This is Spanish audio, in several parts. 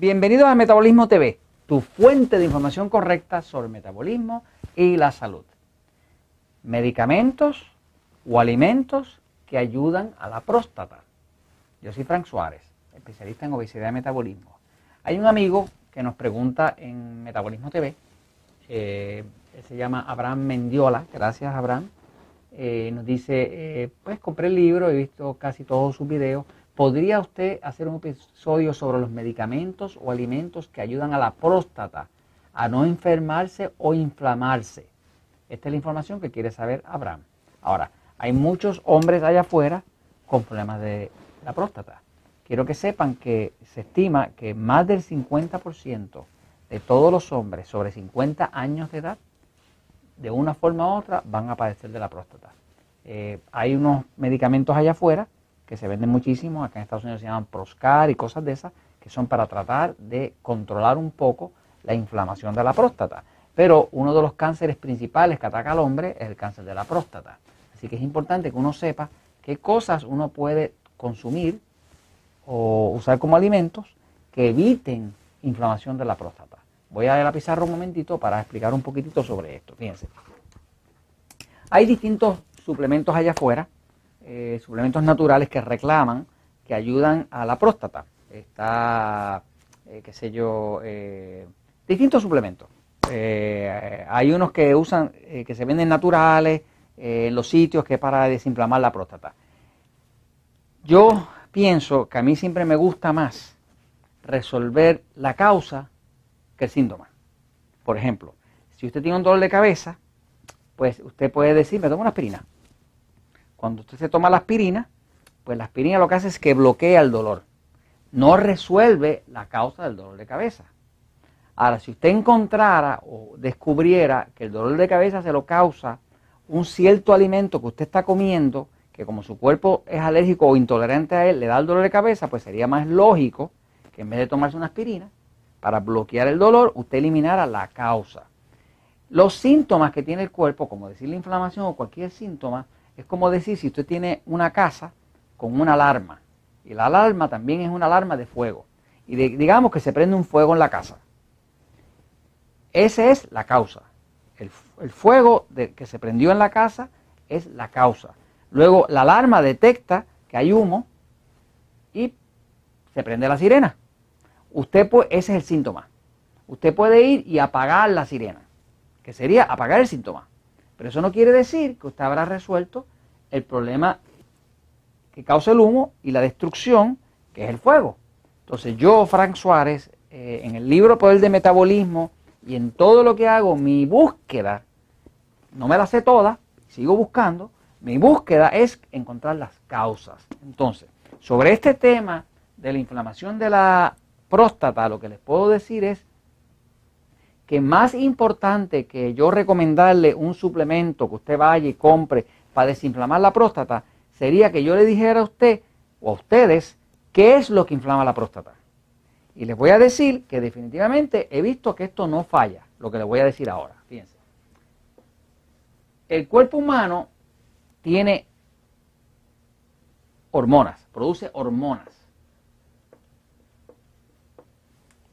Bienvenidos a Metabolismo TV, tu fuente de información correcta sobre metabolismo y la salud. Medicamentos o alimentos que ayudan a la próstata. Yo soy Frank Suárez, especialista en obesidad y metabolismo. Hay un amigo que nos pregunta en Metabolismo TV, eh, se llama Abraham Mendiola, gracias Abraham, eh, nos dice, eh, pues compré el libro, he visto casi todos sus videos, ¿Podría usted hacer un episodio sobre los medicamentos o alimentos que ayudan a la próstata a no enfermarse o inflamarse? Esta es la información que quiere saber Abraham. Ahora, hay muchos hombres allá afuera con problemas de la próstata. Quiero que sepan que se estima que más del 50% de todos los hombres sobre 50 años de edad, de una forma u otra, van a padecer de la próstata. Eh, hay unos medicamentos allá afuera que se venden muchísimo, acá en Estados Unidos se llaman Proscar y cosas de esas, que son para tratar de controlar un poco la inflamación de la próstata. Pero uno de los cánceres principales que ataca al hombre es el cáncer de la próstata. Así que es importante que uno sepa qué cosas uno puede consumir o usar como alimentos que eviten inflamación de la próstata. Voy a la pizarra un momentito para explicar un poquitito sobre esto. Fíjense. Hay distintos suplementos allá afuera eh, suplementos naturales que reclaman que ayudan a la próstata. Está, eh, qué sé yo, eh, distintos suplementos. hay unos que usan, que se venden naturales en los sitios que es para desinflamar la próstata. Yo pienso que a mí siempre me gusta más resolver la causa que el síntoma. Por ejemplo, si usted tiene un dolor de cabeza, pues usted puede decir, me tomo una aspirina. Cuando usted se toma la aspirina, pues la aspirina lo que hace es que bloquea el dolor. No resuelve la causa del dolor de cabeza. Ahora, si usted encontrara o descubriera que el dolor de cabeza se lo causa un cierto alimento que usted está comiendo, que como su cuerpo es alérgico o intolerante a él, le da el dolor de cabeza, pues sería más lógico que en vez de tomarse una aspirina, para bloquear el dolor, usted eliminara la causa. Los síntomas que tiene el cuerpo, como decir la inflamación o cualquier síntoma, es como decir si usted tiene una casa con una alarma y la alarma también es una alarma de fuego y digamos que se prende un fuego en la casa. Esa es la causa. El, fuego que se prendió en la casa es la causa. Luego la alarma detecta que hay humo y se prende la sirena. Usted puede, ese es el síntoma. Usted puede ir y apagar la sirena, que sería apagar el síntoma. Pero eso no quiere decir que usted habrá resuelto el problema que causa el humo y la destrucción, que es el fuego. Entonces yo, Frank Suárez, eh, en el libro Poder de Metabolismo y en todo lo que hago, mi búsqueda, no me la sé toda, sigo buscando, mi búsqueda es encontrar las causas. Entonces, sobre este tema de la inflamación de la próstata, lo que les puedo decir es que más importante que yo recomendarle un suplemento que usted vaya y compre para desinflamar la próstata, sería que yo le dijera a usted o a ustedes qué es lo que inflama la próstata. Y les voy a decir que definitivamente he visto que esto no falla, lo que les voy a decir ahora. Fíjense. El cuerpo humano tiene hormonas, produce hormonas.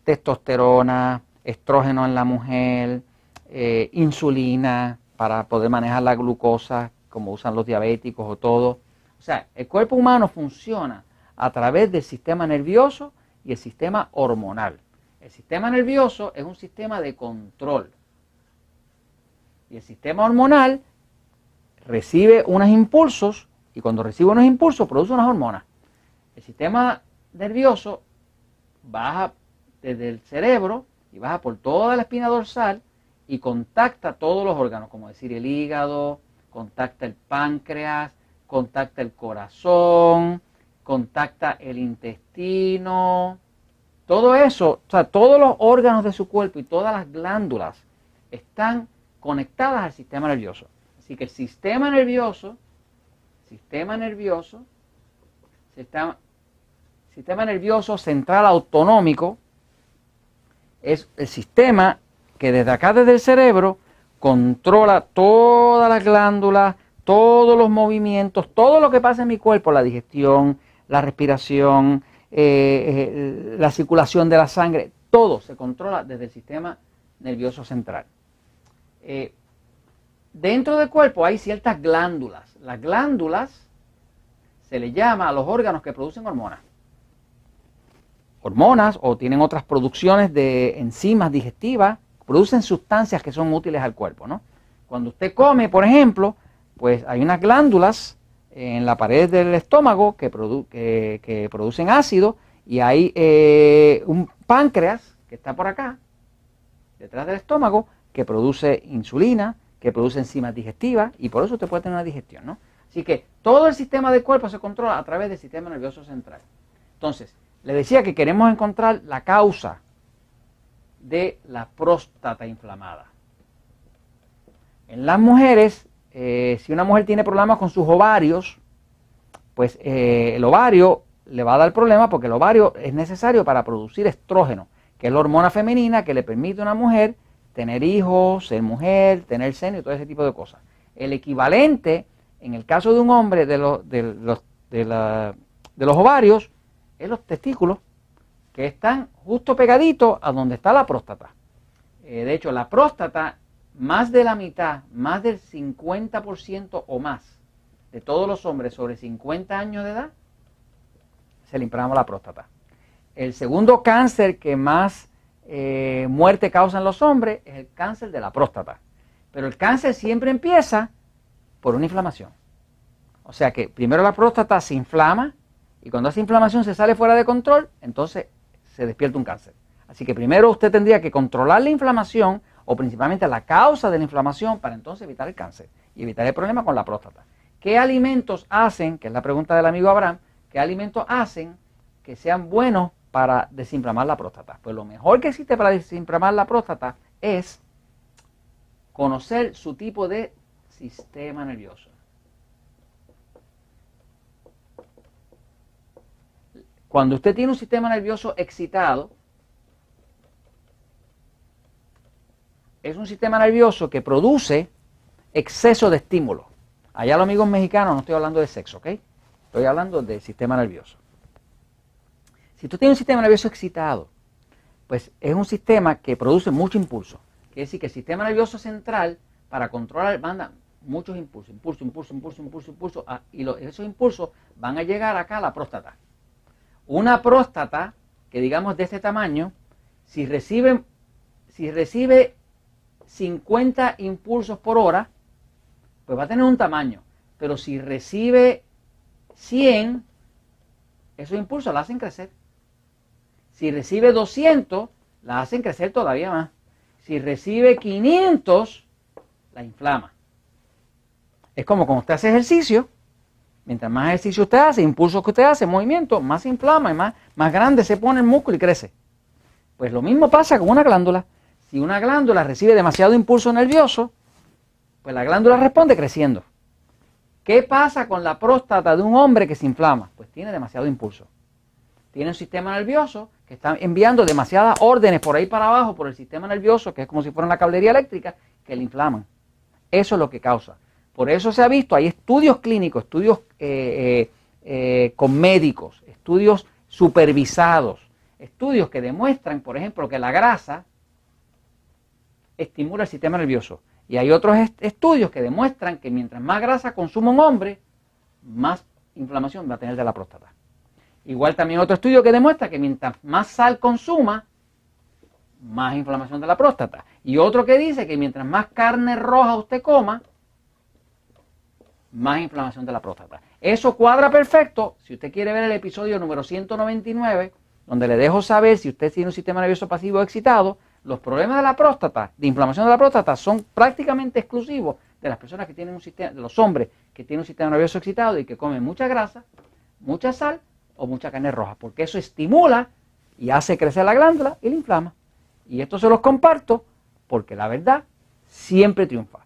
Testosterona, estrógeno en la mujer, eh, insulina para poder manejar la glucosa, como usan los diabéticos o todo. O sea, el cuerpo humano funciona a través del sistema nervioso y el sistema hormonal. El sistema nervioso es un sistema de control. Y el sistema hormonal recibe unos impulsos y cuando recibe unos impulsos produce unas hormonas. El sistema nervioso baja desde el cerebro y baja por toda la espina dorsal y contacta todos los órganos, como decir el hígado, contacta el páncreas, contacta el corazón, contacta el intestino, todo eso, o sea, todos los órganos de su cuerpo y todas las glándulas están conectadas al sistema nervioso. Así que el sistema nervioso, sistema nervioso, sistema, sistema nervioso central autonómico, es el sistema que desde acá, desde el cerebro, controla todas las glándulas, todos los movimientos, todo lo que pasa en mi cuerpo, la digestión, la respiración, eh, la circulación de la sangre, todo se controla desde el sistema nervioso central. dentro del cuerpo hay ciertas glándulas. Las glándulas se le llama a los órganos que producen hormonas. Hormonas o tienen otras producciones de enzimas digestivas, producen sustancias que son útiles al cuerpo. ¿no? Cuando usted come, por ejemplo, pues hay unas glándulas en la pared del estómago que, que, producen ácido y hay eh, un páncreas que está por acá, detrás del estómago, que produce insulina, que produce enzimas digestivas y por eso usted puede tener una digestión. ¿no? Así que todo el sistema del cuerpo se controla a través del sistema nervioso central. Entonces, le decía que queremos encontrar la causa de la próstata inflamada. En las mujeres, eh, si una mujer tiene problemas con sus ovarios, pues eh, el ovario le va a dar problema porque el ovario es necesario para producir estrógeno, que es la hormona femenina que le permite a una mujer tener hijos, ser mujer, tener seno y todo ese tipo de cosas. El equivalente, en el caso de un hombre, de, de, los, de, los ovarios, es los testículos, que están justo pegaditos a donde está la próstata. Eh, de hecho, la próstata más de la mitad, más del 50% o más de todos los hombres sobre 50 años de edad, se le la próstata. El segundo cáncer que más eh, muerte causa en los hombres es el cáncer de la próstata. Pero el cáncer siempre empieza por una inflamación. O sea que primero la próstata se inflama y cuando esa inflamación se sale fuera de control, entonces se despierta un cáncer. Así que primero usted tendría que controlar la inflamación o principalmente la causa de la inflamación para entonces evitar el cáncer y evitar el problema con la próstata. ¿Qué alimentos hacen, que es la pregunta del amigo Abraham, qué alimentos hacen que sean buenos para desinflamar la próstata? Pues lo mejor que existe para desinflamar la próstata es conocer su tipo de sistema nervioso. Cuando usted tiene un sistema nervioso excitado, es un sistema nervioso que produce exceso de estímulo. Allá los amigos mexicanos no estoy hablando de sexo, ¿ok? Estoy hablando del sistema nervioso. Si tú tienes un sistema nervioso excitado, pues es un sistema que produce mucho impulso. Quiere decir que el sistema nervioso central, para controlar, manda muchos impulsos, impulso, impulso, impulso, impulso, impulso, ah, y esos impulsos van a llegar acá a la próstata. Una próstata, que digamos de este tamaño, si recibe, si recibe 50 impulsos por hora, pues va a tener un tamaño. Pero si recibe 100, esos impulsos la hacen crecer. Si recibe 200, la hacen crecer todavía más. Si recibe 500, la inflama. Es como cuando usted hace ejercicio, mientras más ejercicio usted hace, impulsos que usted hace, movimiento, más se inflama y más, más grande se pone el músculo y crece. Pues lo mismo pasa con una glándula. Si una glándula recibe demasiado impulso nervioso, pues la glándula responde creciendo. ¿Qué pasa con la próstata de un hombre que se inflama? Pues tiene demasiado impulso. Tiene un sistema nervioso que está enviando demasiadas órdenes por ahí para abajo, por el sistema nervioso, que es como si fuera una cablería eléctrica, que le inflaman. Eso es lo que causa. Por eso se ha visto, hay estudios clínicos, estudios eh, eh, eh, con médicos, estudios supervisados, estudios que demuestran, por ejemplo, que la grasa estimula el sistema nervioso. Y hay otros estudios que demuestran que mientras más grasa consume un hombre, más inflamación va a tener de la próstata. Igual también otro estudio que demuestra que mientras más sal consuma, más inflamación de la próstata. Y otro que dice que mientras más carne roja usted coma, más inflamación de la próstata. Eso cuadra perfecto. Si usted quiere ver el episodio número 199, donde le dejo saber si usted tiene un sistema nervioso pasivo excitado, los problemas de la próstata, de inflamación de la próstata, son prácticamente exclusivos de las personas que tienen un sistema, de los hombres que tienen un sistema nervioso excitado y que comen mucha grasa, mucha sal o mucha carne roja, porque eso estimula y hace crecer la glándula y la inflama. Y esto se los comparto porque la verdad siempre triunfa.